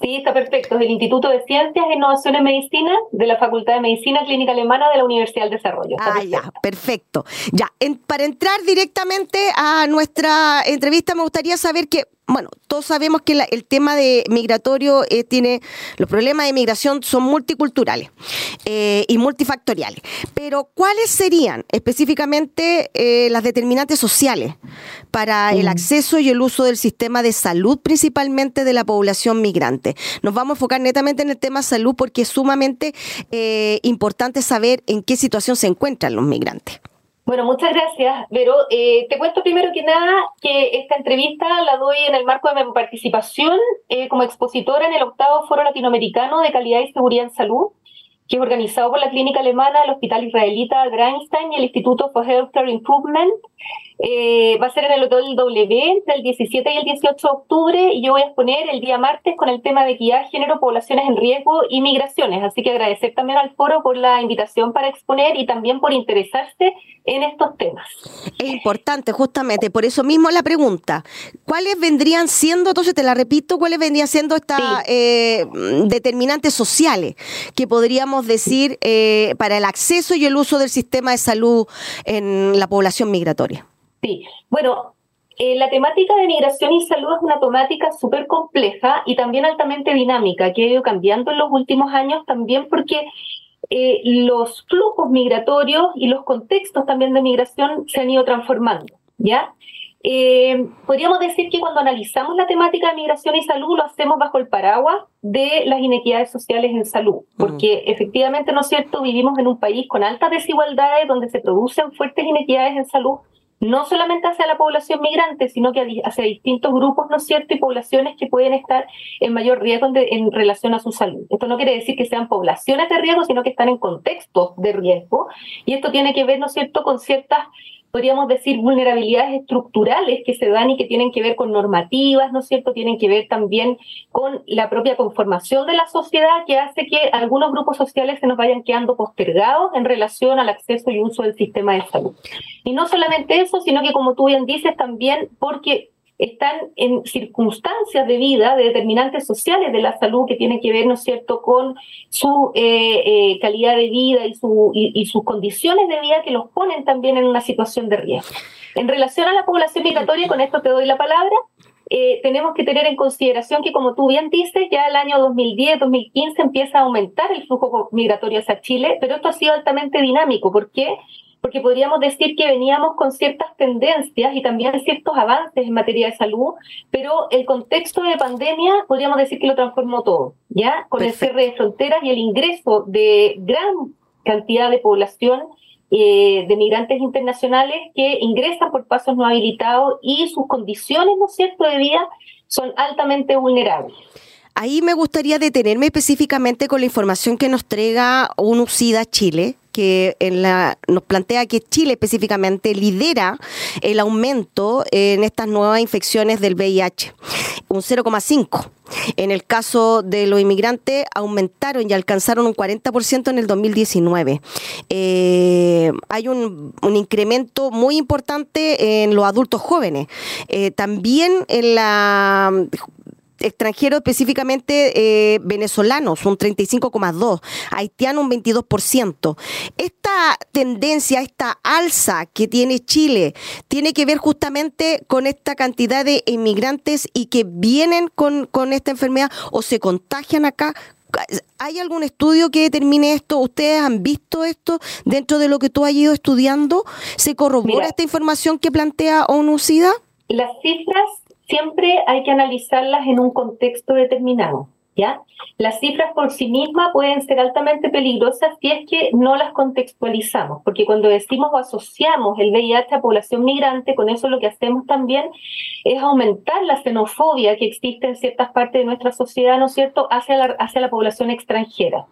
Sí, está perfecto. Es del Instituto de Ciencias e Innovación en Medicina de la Facultad de Medicina Clínica Alemana de la Universidad del Desarrollo. ah, ya, perfecto. Ya, para entrar directamente a nuestra entrevista, me gustaría saber que bueno, todos sabemos que el tema de migratorio eh, tiene, los problemas de migración son multiculturales eh, y multifactoriales. Pero, ¿cuáles serían específicamente eh, las determinantes sociales para el mm. acceso y el uso del sistema de salud, principalmente de la población migrante? Nos vamos a enfocar netamente en el tema salud porque es sumamente importante saber en qué situación se encuentran los migrantes. Bueno, muchas gracias, Vero. Eh, te cuento primero que nada que esta entrevista la doy en el marco de mi participación eh, como expositora en el octavo Foro Latinoamericano de Calidad y Seguridad en Salud, que es organizado por la Clínica Alemana, el Hospital Israelita Greinstein y el Instituto for Healthcare Improvement eh, va a ser en el Hotel W del 17 y el 18 de octubre y yo voy a exponer el día martes con el tema de equidad, género, poblaciones en riesgo y migraciones. Así que agradecer también al foro por la invitación para exponer y también por interesarse en estos temas. Es importante, justamente, por eso mismo la pregunta. ¿Cuáles vendrían siendo, entonces te la repito, cuáles vendrían siendo estas eh, determinantes sociales que podríamos decir eh, para el acceso y el uso del sistema de salud en la población migratoria? Sí, bueno, eh, la temática de migración y salud es una temática súper compleja y también altamente dinámica, que ha ido cambiando en los últimos años también porque eh, los flujos migratorios y los contextos también de migración se han ido transformando, ¿ya? Eh, podríamos decir que cuando analizamos la temática de migración y salud lo hacemos bajo el paraguas de las inequidades sociales en salud, porque efectivamente, ¿no es cierto?, vivimos en un país con altas desigualdades donde se producen fuertes inequidades en salud no solamente hacia la población migrante, sino que hacia distintos grupos, ¿no es cierto?, y poblaciones que pueden estar en mayor riesgo en relación a su salud. Esto no quiere decir que sean poblaciones de riesgo, sino que están en contextos de riesgo, y esto tiene que ver, ¿no es cierto?, con ciertas podríamos decir, vulnerabilidades estructurales que se dan y que tienen que ver con normativas, ¿no es cierto? Tienen que ver también con la propia conformación de la sociedad que hace que algunos grupos sociales se nos vayan quedando postergados en relación al acceso y uso del sistema de salud. Y no solamente eso, sino que como tú bien dices, también porque están en circunstancias de vida, de determinantes sociales de la salud que tienen que ver, ¿no es cierto?, con su eh, eh, calidad de vida y, su, y, sus condiciones de vida que los ponen también en una situación de riesgo. En relación a la población migratoria, con esto te doy la palabra, eh, tenemos que tener en consideración que, como tú bien dices, ya el año 2010-2015 empieza a aumentar el flujo migratorio hacia Chile, pero esto ha sido altamente dinámico. ¿Por qué? Porque podríamos decir que veníamos con ciertas tendencias y también ciertos avances en materia de salud, pero el contexto de pandemia podríamos decir que lo transformó todo, ¿ya? Con el cierre de fronteras y el ingreso de gran cantidad de población eh, de migrantes internacionales que ingresan por pasos no habilitados y sus condiciones, ¿no es cierto?, de vida son altamente vulnerables. Ahí me gustaría detenerme específicamente con la información que nos traiga UNUCIDA Chile, que nos plantea que Chile específicamente lidera el aumento en estas nuevas infecciones del VIH, un 0,5. En el caso de los inmigrantes, aumentaron y alcanzaron un 40% en el 2019. Eh, hay un, incremento muy importante en los adultos jóvenes. Eh, también en la extranjeros, específicamente eh, venezolanos, un 35,2%, haitianos un 22%. Esta tendencia, esta alza que tiene Chile, tiene que ver justamente con esta cantidad de inmigrantes y que vienen con, con esta enfermedad o se contagian acá. ¿Hay algún estudio que determine esto? ¿Ustedes han visto esto dentro de lo que tú has ido estudiando? ¿Se corrobora esta información que plantea ONU-SIDA? Las cifras siempre hay que analizarlas en un contexto determinado. ¿Ya? Las cifras por sí mismas pueden ser altamente peligrosas si es que no las contextualizamos, porque cuando decimos o asociamos el VIH a población migrante, con eso lo que hacemos también es aumentar la xenofobia que existe en ciertas partes de nuestra sociedad, ¿no es cierto?, hacia la, hacia la población extranjera.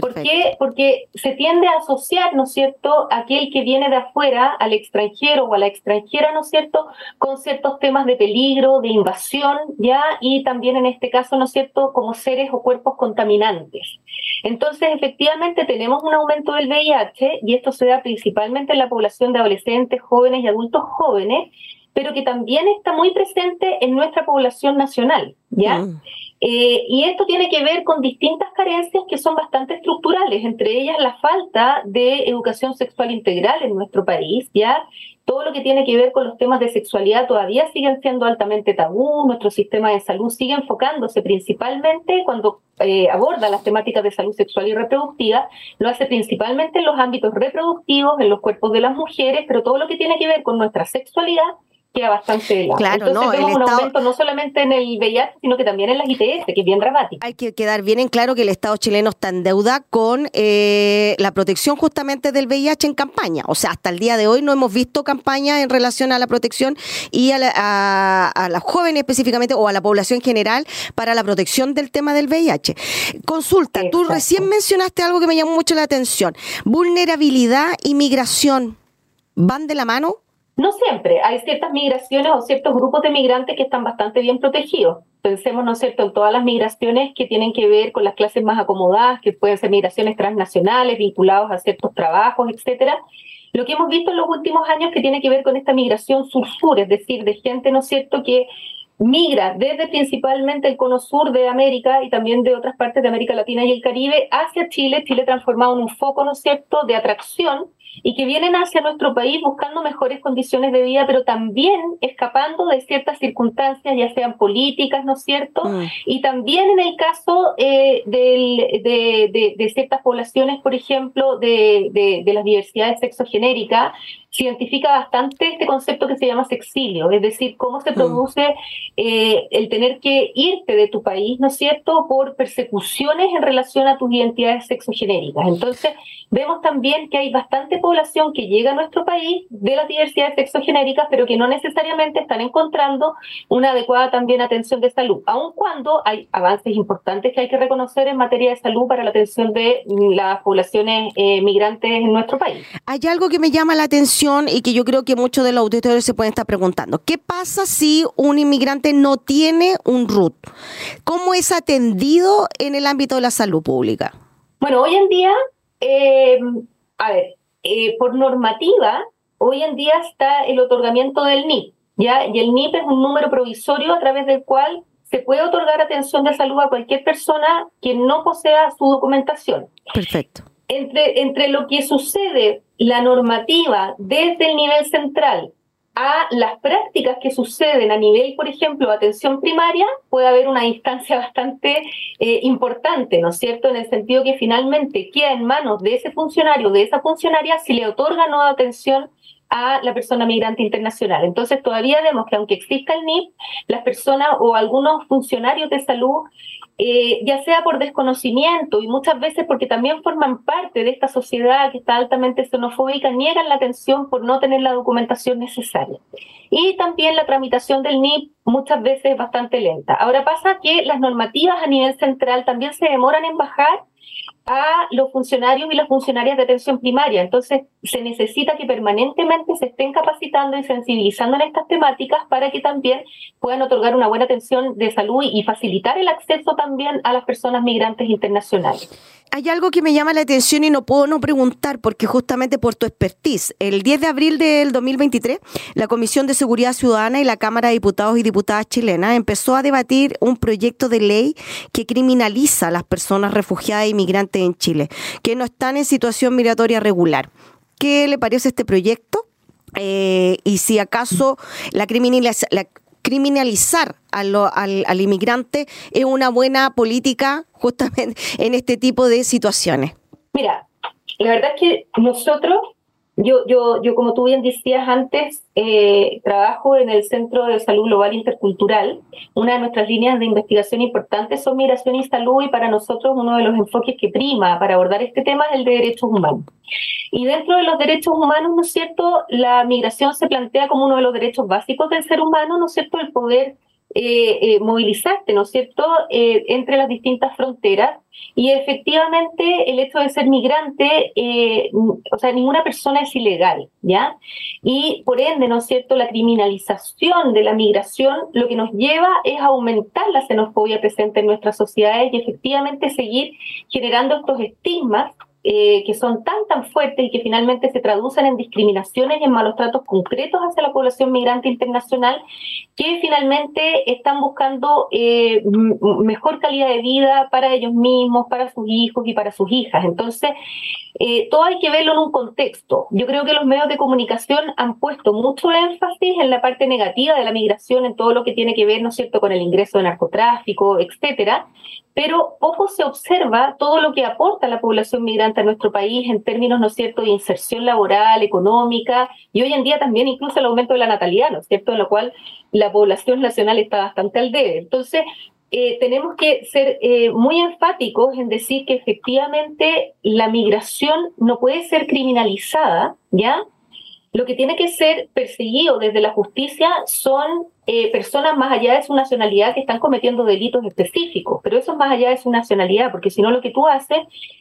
¿Por qué? Porque se tiende a asociar, ¿no es cierto?, aquel que viene de afuera, al extranjero o a la extranjera, ¿no es cierto?, con ciertos temas de peligro, de invasión, ¿ya? Y también en este caso, ¿no es cierto?, como seres o cuerpos contaminantes. Entonces, efectivamente, tenemos un aumento del VIH y esto se da principalmente en la población de adolescentes, jóvenes y adultos jóvenes, pero que también está muy presente en nuestra población nacional, ¿ya? Mm. Eh, y esto tiene que ver con distintas carencias que son bastante estructurales, entre ellas la falta de educación sexual integral en nuestro país, ¿ya? Todo lo que tiene que ver con los temas de sexualidad todavía siguen siendo altamente tabú, nuestro sistema de salud sigue enfocándose principalmente cuando eh, aborda las temáticas de salud sexual y reproductiva, lo hace principalmente en los ámbitos reproductivos, en los cuerpos de las mujeres, pero todo lo que tiene que ver con nuestra sexualidad queda bastante Claro, Entonces, no, vemos el un Estado... aumento no solamente en el VIH, sino que también en las ITS, que es bien dramático. Hay que quedar bien en claro que el Estado chileno está en deuda con eh, la protección justamente del VIH en campaña. O sea, hasta el día de hoy no hemos visto campaña en relación a la protección y a, la, a, las jóvenes específicamente o a la población general para la protección del tema del VIH. Consulta, tú recién mencionaste algo que me llamó mucho la atención. Vulnerabilidad y migración. ¿Van de la mano? No siempre, hay ciertas migraciones o ciertos grupos de migrantes que están bastante bien protegidos. Pensemos, ¿no es cierto?, en todas las migraciones que tienen que ver con las clases más acomodadas, que pueden ser migraciones transnacionales vinculados a ciertos trabajos, etcétera. Lo que hemos visto en los últimos años que tiene que ver con esta migración sur-sur, es decir, de gente, ¿no es cierto?, que migra desde principalmente el cono sur de América y también de otras partes de América Latina y el Caribe hacia Chile, Chile transformado en un foco, ¿no es cierto?, de atracción y que vienen hacia nuestro país buscando mejores condiciones de vida, pero también escapando de ciertas circunstancias, ya sean políticas, ¿no es cierto? Mm. Y también en el caso eh, de, de, ciertas poblaciones, por ejemplo, de, las diversidades sexogenéricas, se identifica bastante este concepto que se llama sexilio, es decir, cómo se mm. produce eh, el tener que irte de tu país, ¿no es cierto?, por persecuciones en relación a tus identidades sexogenéricas. Entonces, vemos también que hay bastante población que llega a nuestro país de las diversidades sexogenéricas, pero que no necesariamente están encontrando una adecuada también atención de salud, aun cuando hay avances importantes que hay que reconocer en materia de salud para la atención de las poblaciones eh, migrantes en nuestro país. Hay algo que me llama la atención y que yo creo que muchos de los auditores se pueden estar preguntando. ¿Qué pasa si un inmigrante no tiene un RUT? ¿Cómo es atendido en el ámbito de la salud pública? Bueno, hoy en día eh, a ver, eh, por normativa, hoy en día está el otorgamiento del NIP, ¿ya? Y el NIP es un número provisorio a través del cual se puede otorgar atención de salud a cualquier persona que no posea su documentación. Perfecto. Entre, entre lo que sucede, la normativa desde el nivel central a las prácticas que suceden a nivel, por ejemplo, atención primaria, puede haber una distancia [LAUGHS] bastante eh, importante, ¿no es cierto? En el sentido que finalmente queda en manos de ese funcionario, de esa funcionaria, si le otorga nueva atención a la persona migrante internacional. Entonces todavía vemos que aunque exista el NIP, las personas o algunos funcionarios de salud eh, ya sea por desconocimiento y muchas veces porque también forman parte de esta sociedad que está altamente xenofóbica, niegan la atención por no tener la documentación necesaria. Y también la tramitación del NIP muchas veces es bastante lenta. Ahora pasa que las normativas a nivel central también se demoran en bajar a los funcionarios y las funcionarias de atención primaria. Entonces, se necesita que permanentemente se estén capacitando y sensibilizando en estas temáticas para que también puedan otorgar una buena atención de salud y facilitar el acceso también a las personas migrantes internacionales hay algo que me llama la atención y no puedo no preguntar porque justamente por tu expertise. El 10 de abril del 2023, la Comisión de Seguridad Ciudadana y la Cámara de Diputados y Diputadas chilenas empezó a debatir un proyecto de ley que criminaliza a las personas refugiadas e inmigrantes en Chile, que no están en situación migratoria regular. ¿Qué le parece este proyecto? Eh, y si acaso la, criminalización criminalizar al, inmigrante es una buena política justamente en este tipo de situaciones? Mira, la verdad es que nosotros, yo, yo, yo como tú bien decías antes, eh, trabajo en el Centro de Salud Global Intercultural. Una de nuestras líneas de investigación importantes son migración y salud y para nosotros uno de los enfoques que prima para abordar este tema es el de derechos humanos. Y dentro de los derechos humanos, ¿no es cierto? La migración se plantea como uno de los derechos básicos del ser humano, ¿no es cierto? El poder eh, eh, movilizarte, ¿no es cierto?, eh, entre las distintas fronteras. Y efectivamente el hecho de ser migrante, o sea, ninguna persona es ilegal, ¿ya? Y por ende, ¿no es cierto?, la criminalización de la migración lo que nos lleva es aumentar la xenofobia presente en nuestras sociedades y efectivamente seguir generando estos estigmas eh, que son tan, tan fuertes y que finalmente se traducen en discriminaciones y en malos tratos concretos hacia la población migrante internacional, que finalmente están buscando eh, mejor calidad de vida para ellos mismos, para sus hijos y para sus hijas. Entonces, eh, todo hay que verlo en un contexto. Yo creo que los medios de comunicación han puesto mucho énfasis en la parte negativa de la migración, en todo lo que tiene que ver, ¿no es cierto?, con el ingreso de narcotráfico, etcétera, pero poco se observa todo lo que aporta la población migrante a nuestro país en términos, ¿no es cierto?, de inserción laboral, económica, y hoy en día también incluso el aumento de la natalidad, ¿no es cierto?, en lo cual la población nacional está bastante al debe. Entonces, eh, tenemos que ser eh, muy enfáticos en decir que efectivamente la migración no puede ser criminalizada, ¿ya? Lo que tiene que ser perseguido desde la justicia son eh, personas más allá de su nacionalidad que están cometiendo delitos específicos, pero eso es más allá de su nacionalidad, porque si no lo que tú haces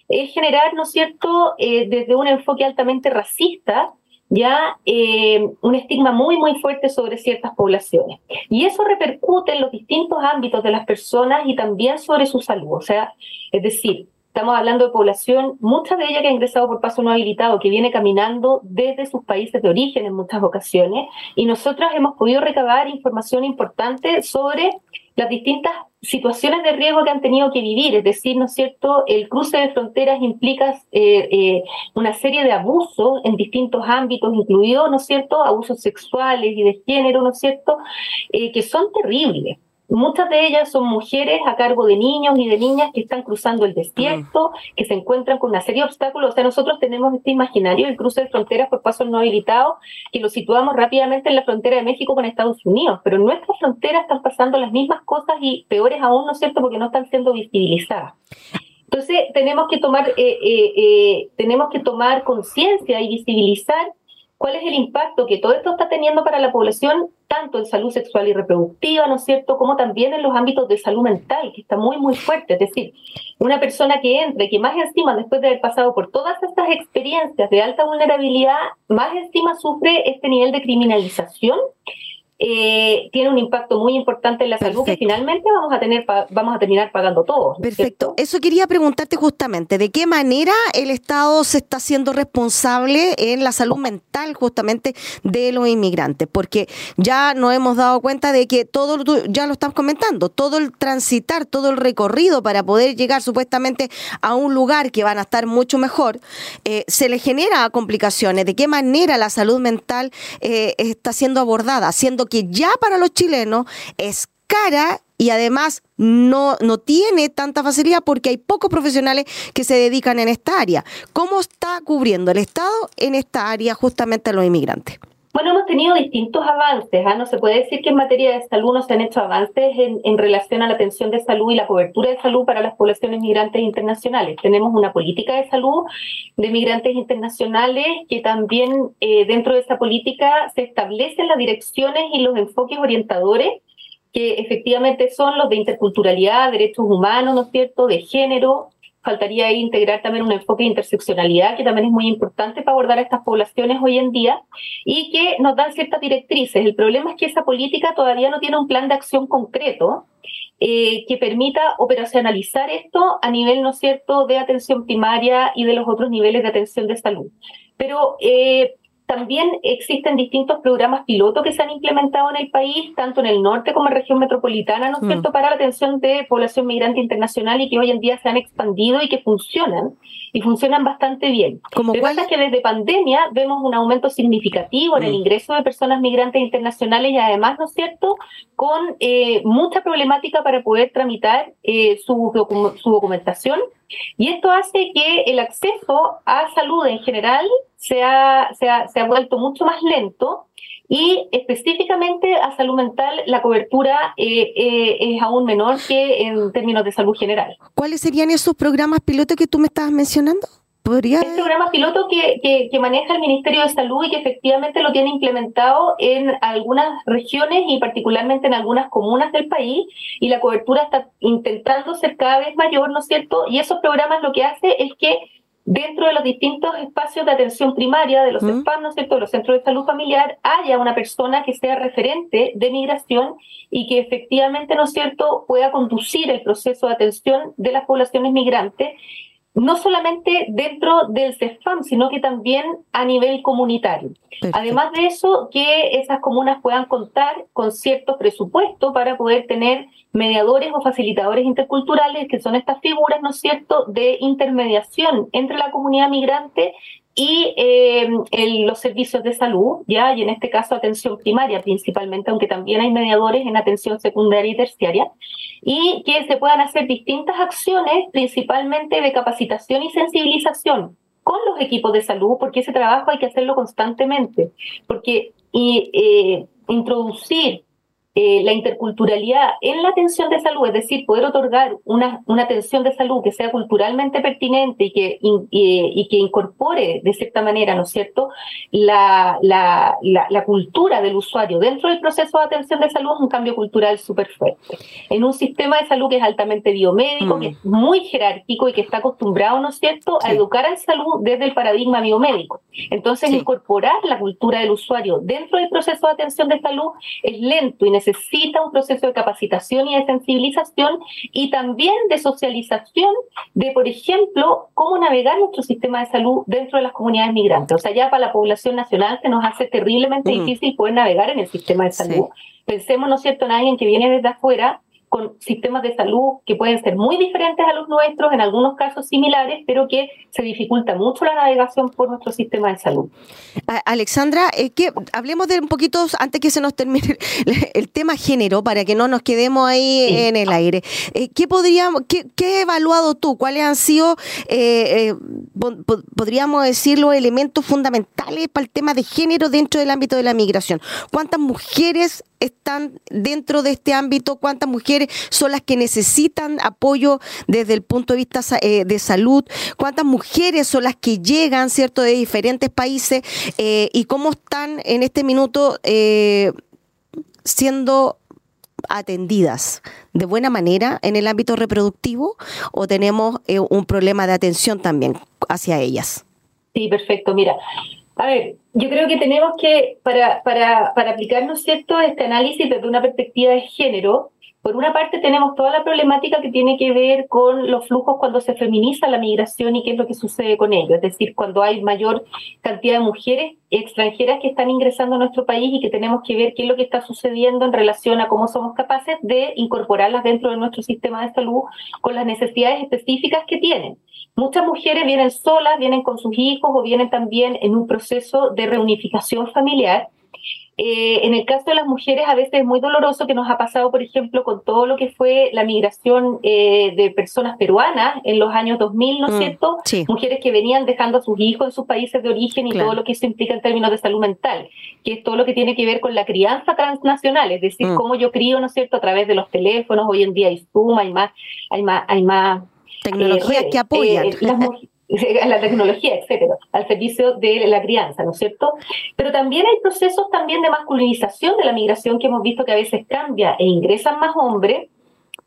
es generar, ¿no es cierto?, eh, desde un enfoque altamente racista, ya eh, un estigma muy, muy fuerte sobre ciertas poblaciones. Y eso repercute en los distintos ámbitos de las personas y también sobre su salud. O sea, es decir, Estamos hablando de población, mucha de ella que ha ingresado por paso no habilitado, que viene caminando desde sus países de origen en muchas ocasiones, y nosotros hemos podido recabar información importante sobre las distintas situaciones de riesgo que han tenido que vivir, es decir, ¿no es cierto?, el cruce de fronteras implica eh, eh, una serie de abusos en distintos ámbitos, incluidos, ¿no es cierto?, abusos sexuales y de género, ¿no es cierto?, eh, que son terribles. Muchas de ellas son mujeres a cargo de niños y de niñas que están cruzando el desierto, que se encuentran con una serie de obstáculos. O sea, nosotros tenemos este imaginario, el cruce de fronteras por pasos no habilitados, que lo situamos rápidamente en la frontera de México con Estados Unidos. Pero en nuestras fronteras están pasando las mismas cosas y peores aún, ¿no es cierto?, porque no están siendo visibilizadas. Entonces, tenemos que tomar, eh, eh, eh, tenemos que tomar conciencia y visibilizar cuál es el impacto que todo esto está teniendo para la población, tanto en salud sexual y reproductiva, ¿no es cierto?, como también en los ámbitos de salud mental, que está muy, muy fuerte. Es decir, una persona que entre, que más encima, después de haber pasado por todas estas experiencias de alta vulnerabilidad, más encima sufre este nivel de criminalización eh, tiene un impacto muy importante en la salud que finalmente vamos a tener vamos a terminar pagando todos. Perfecto. Eso quería preguntarte justamente, ¿de qué manera el Estado se está haciendo responsable en la salud mental justamente de los inmigrantes? Porque ya nos hemos dado cuenta de que todo, ya lo estamos comentando, todo el transitar, todo el recorrido para poder llegar supuestamente a un lugar que van a estar mucho mejor, eh, se le genera complicaciones. ¿De qué manera la salud mental eh, está siendo abordada? Siendo que ya para los chilenos es cara y además no, no tiene tanta facilidad porque hay pocos profesionales que se dedican en esta área. ¿Cómo está cubriendo el Estado en esta área justamente a los inmigrantes? Bueno, hemos tenido distintos avances. ¿ah? No se puede decir que en materia de salud no se han hecho avances en, en, relación a la atención de salud y la cobertura de salud para las poblaciones migrantes internacionales. Tenemos una política de salud de migrantes internacionales que también eh, dentro de esa política se establecen las direcciones y los enfoques orientadores que efectivamente son los de interculturalidad, derechos humanos, ¿no es cierto?, de género, faltaría integrar también un enfoque de interseccionalidad, que también es muy importante para abordar a estas poblaciones hoy en día, y que nos dan ciertas directrices. El problema es que esa política todavía no tiene un plan de acción concreto eh, que permita operacionalizar esto a nivel, ¿no es cierto?, de atención primaria y de los otros niveles de atención de salud. Pero eh, también existen distintos programas piloto que se han implementado en el país, tanto en el norte como en región metropolitana, ¿no es mm. cierto?, para la atención de población migrante internacional y que hoy en día se han expandido y que funcionan, y funcionan bastante bien. Lo que pasa es que desde pandemia vemos un aumento significativo en el mm. ingreso de personas migrantes internacionales y además, ¿no es cierto?, con eh, mucha problemática para poder tramitar eh, su, su documentación y esto hace que el acceso a salud en general se ha, se ha, se ha vuelto mucho más lento y específicamente a salud mental la cobertura eh, eh, es aún menor que en términos de salud general. ¿Cuáles serían esos programas pilotos que tú me estabas mencionando? ¿Podría... Es programa piloto que, que, maneja el Ministerio de Salud y que efectivamente lo tiene implementado en algunas regiones y particularmente en algunas comunas del país y la cobertura está intentando ser cada vez mayor, ¿no es cierto? Y esos programas lo que hace es que dentro de los distintos espacios de atención primaria, de los ¿no es cierto?, de los centros de salud familiar, haya una persona que sea referente de migración y que efectivamente, ¿no es cierto?, pueda conducir el proceso de atención de las poblaciones migrantes no solamente dentro del CEFAM, sino que también a nivel comunitario. Además de eso, que esas comunas puedan contar con cierto presupuesto para poder tener mediadores o facilitadores interculturales, que son estas figuras, ¿no es cierto?, de intermediación entre la comunidad migrante y eh, los servicios de salud, ya, y en este caso atención primaria principalmente, aunque también hay mediadores en atención secundaria y terciaria, y que se puedan hacer distintas acciones, principalmente de capacitación y sensibilización con los equipos de salud, porque ese trabajo hay que hacerlo constantemente, porque y, eh, introducir eh, la interculturalidad en la atención de salud, es decir, poder otorgar una, una atención de salud que sea culturalmente pertinente y que, y, que incorpore de cierta manera, ¿no es cierto?, la, la, la, cultura del usuario dentro del proceso de atención de salud es un cambio cultural súper fuerte. En un sistema de salud que es altamente biomédico, que es mm. muy jerárquico y que está acostumbrado, ¿no es cierto?, a educar en salud desde el paradigma biomédico. Entonces, incorporar la cultura del usuario dentro del proceso de atención de salud es lento y necesario necesita un proceso de capacitación y de sensibilización y también de socialización de, por ejemplo, cómo navegar nuestro sistema de salud dentro de las comunidades migrantes. O sea, ya para la población nacional se nos hace terriblemente mm. difícil poder navegar en el sistema de salud. Pensemos, ¿no es cierto?, en alguien que viene desde afuera con sistemas de salud que pueden ser muy diferentes a los nuestros, en algunos casos similares, pero que se dificulta mucho la navegación por nuestro sistema de salud. Alexandra, eh, que hablemos de un poquito, antes que se nos termine el, tema género, para que no nos quedemos ahí en el aire. Eh, ¿Qué podríamos, qué, qué, has evaluado tú? ¿Cuáles han sido, eh, podríamos decir, los elementos fundamentales para el tema de género dentro del ámbito de la migración? ¿Cuántas mujeres están dentro de este ámbito, cuántas mujeres son las que necesitan apoyo desde el punto de vista eh, de salud, cuántas mujeres son las que llegan, ¿cierto?, de diferentes países eh, y cómo están en este minuto eh, siendo atendidas de buena manera en el ámbito reproductivo o tenemos un problema de atención también hacia ellas. Sí, perfecto. Mira, a ver, yo creo que tenemos que, para, para, para aplicarnos cierto este análisis desde una perspectiva de género, por una parte tenemos toda la problemática que tiene que ver con los flujos cuando se feminiza la migración y qué es lo que sucede con ello, es decir, cuando hay mayor cantidad de mujeres extranjeras que están ingresando a nuestro país y que tenemos que ver qué es lo que está sucediendo en relación a cómo somos capaces de incorporarlas dentro de nuestro sistema de salud con las necesidades específicas que tienen. Muchas mujeres vienen solas, vienen con sus hijos o vienen también en un proceso de reunificación familiar Eh, en el caso de las mujeres, a veces es muy doloroso que nos ha pasado, por ejemplo, con todo lo que fue la migración eh, de personas peruanas en los años 2000, ¿no es mm, cierto? Mujeres que venían dejando a sus hijos en sus países de origen y todo lo que eso implica en términos de salud mental, que es todo lo que tiene que ver con la crianza transnacional, es decir, mm. cómo yo crío, ¿no es cierto?, a través de los teléfonos, hoy en día hay Zoom, hay más, hay más, hay más tecnologías que apoyan. [LAUGHS] [LAUGHS] la tecnología, etcétera, al servicio de la crianza, ¿no es cierto? Pero también hay procesos también de masculinización de la migración que hemos visto que a veces cambia e ingresan más hombres.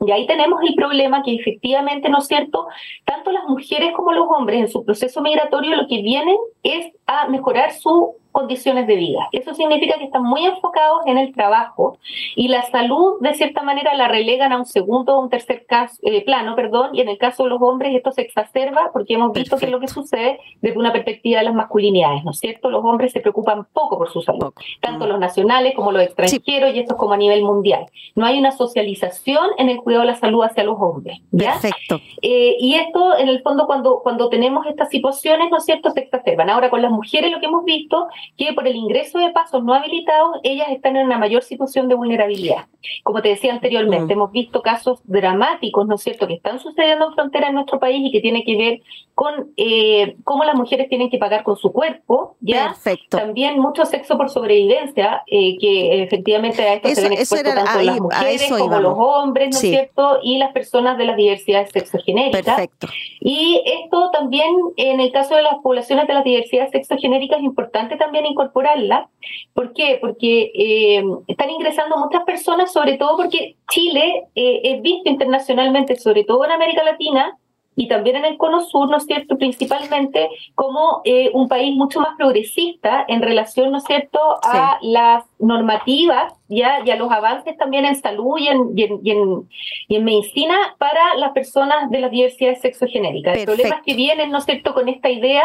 Y ahí tenemos el problema que efectivamente, ¿no es cierto? Tanto las mujeres como los hombres en su proceso migratorio lo que vienen es a mejorar su condiciones de vida. Eso significa que están muy enfocados en el trabajo y la salud, de cierta manera, la relegan a un segundo o un tercer caso, eh, plano, perdón, y en el caso de los hombres esto se exacerba porque hemos visto que es lo que sucede desde una perspectiva de las masculinidades, ¿no es cierto? Los hombres se preocupan poco por su salud, tanto los nacionales como los extranjeros y esto es como a nivel mundial. No hay una socialización en el cuidado de la salud hacia los hombres. Perfecto. Eh, y esto, en el fondo, cuando, cuando tenemos estas situaciones, ¿no es cierto?, se exacerban. Ahora, con las mujeres lo que hemos visto que por el ingreso de pasos no habilitados, ellas están en una mayor situación de vulnerabilidad. Como te decía anteriormente, mm. hemos visto casos dramáticos, ¿no es cierto?, que están sucediendo en frontera en nuestro país y que tiene que ver con eh, cómo las mujeres tienen que pagar con su cuerpo, ¿ya? Perfecto. También mucho sexo por sobrevivencia, eh, que efectivamente a esto se ven expuestos tanto las mujeres como los hombres, ¿no es cierto?, y las personas de las diversidades sexogenéricas. Perfecto. Y esto también, en el caso de las poblaciones de las diversidades sexogenéricas, es importante también incorporarla. ¿Por qué? Porque eh, están ingresando muchas personas, sobre todo porque Chile eh, es visto internacionalmente, sobre todo en América Latina, y también en el Cono Sur, ¿no es cierto?, principalmente como eh, un país mucho más progresista en relación, ¿no es cierto?, a las normativas ¿ya? y a los avances también en salud y en, y en, y en, medicina para las personas de las diversidades sexogenéricas. El problema es que vienen, ¿no es cierto?, con esta idea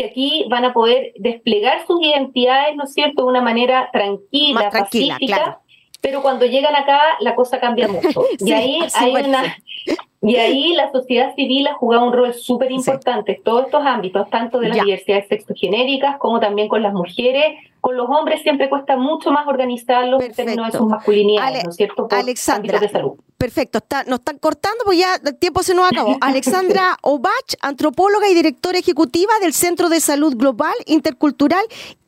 que aquí van a poder desplegar sus identidades, ¿no es cierto?, de una manera tranquila, pacífica, pero cuando llegan acá la cosa cambia [LAUGHS] mucho. y ahí hay una... [LAUGHS] Y ahí la sociedad civil ha jugado un rol súper importante en todos estos ámbitos, tanto de las diversidades sexogenéricas como también con las mujeres. Con los hombres siempre cuesta mucho más organizarlos en términos de sus masculinidades, ¿no es cierto? Alexandra, de salud. Perfecto, está, nos están cortando porque ya el tiempo se nos acabó. [LAUGHS] Alexandra Obach, antropóloga y directora ejecutiva del Centro de Salud Global Intercultural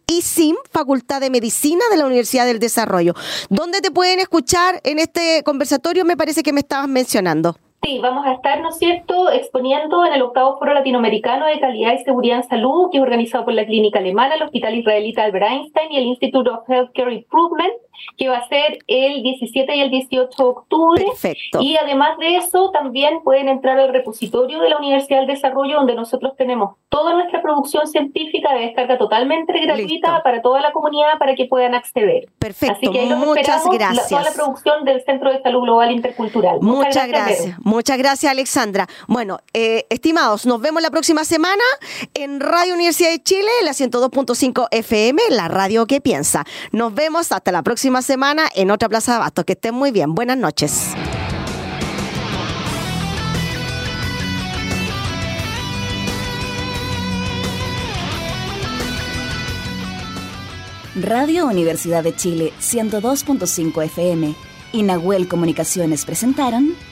ISIM, Facultad de Medicina de la Universidad del Desarrollo. ¿Dónde te pueden escuchar en este conversatorio? Me parece que me estabas mencionando. Sí, vamos a estar, ¿no es cierto?, exponiendo en el octavo Foro Latinoamericano de Calidad y Seguridad en Salud, que es organizado por la Clínica Alemana, el Hospital Israelita Albert Einstein y el Institute of Healthcare Improvement, que va a ser el 17 y el 18 de octubre. Perfecto. Y además de eso, también pueden entrar al repositorio de la Universidad del Desarrollo, donde nosotros tenemos toda nuestra producción científica de descarga totalmente gratuita para toda la comunidad para que puedan acceder. Perfecto. Así que muchas gracias. toda la producción del Centro de Salud Global Intercultural. Muchas, gracias. Muchas gracias, Alexandra. Bueno, eh, estimados, nos vemos la próxima semana en Radio Universidad de Chile, la 102.5 FM, la radio que piensa. Nos vemos hasta la próxima semana en otra Plaza de Abasto. Que estén muy bien. Buenas noches. Radio Universidad de Chile 102.5 FM y Comunicaciones presentaron